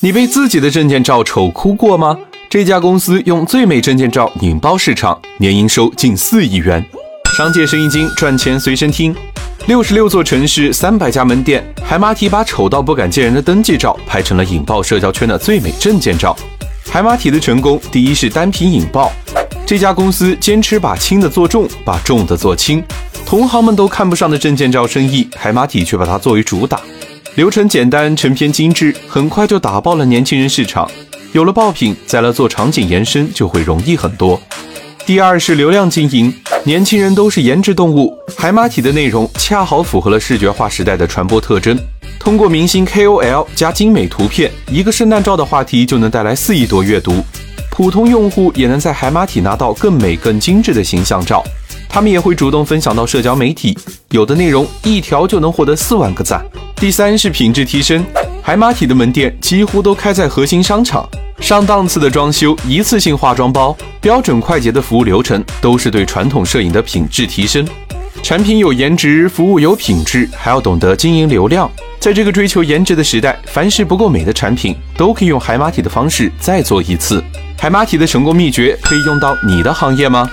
你被自己的证件照丑哭过吗？这家公司用最美证件照引爆市场，年营收近四亿元。商界生意经，赚钱随身听。六十六座城市，三百家门店，海马体把丑到不敢见人的登记照拍成了引爆社交圈的最美证件照。海马体的成功，第一是单品引爆。这家公司坚持把轻的做重，把重的做轻。同行们都看不上的证件照生意，海马体却把它作为主打。流程简单，成片精致，很快就打爆了年轻人市场。有了爆品，再来做场景延伸就会容易很多。第二是流量经营，年轻人都是颜值动物，海马体的内容恰好符合了视觉化时代的传播特征。通过明星 KOL 加精美图片，一个圣诞照的话题就能带来四亿多阅读。普通用户也能在海马体拿到更美、更精致的形象照。他们也会主动分享到社交媒体，有的内容一条就能获得四万个赞。第三是品质提升，海马体的门店几乎都开在核心商场，上档次的装修、一次性化妆包、标准快捷的服务流程，都是对传统摄影的品质提升。产品有颜值，服务有品质，还要懂得经营流量。在这个追求颜值的时代，凡是不够美的产品，都可以用海马体的方式再做一次。海马体的成功秘诀可以用到你的行业吗？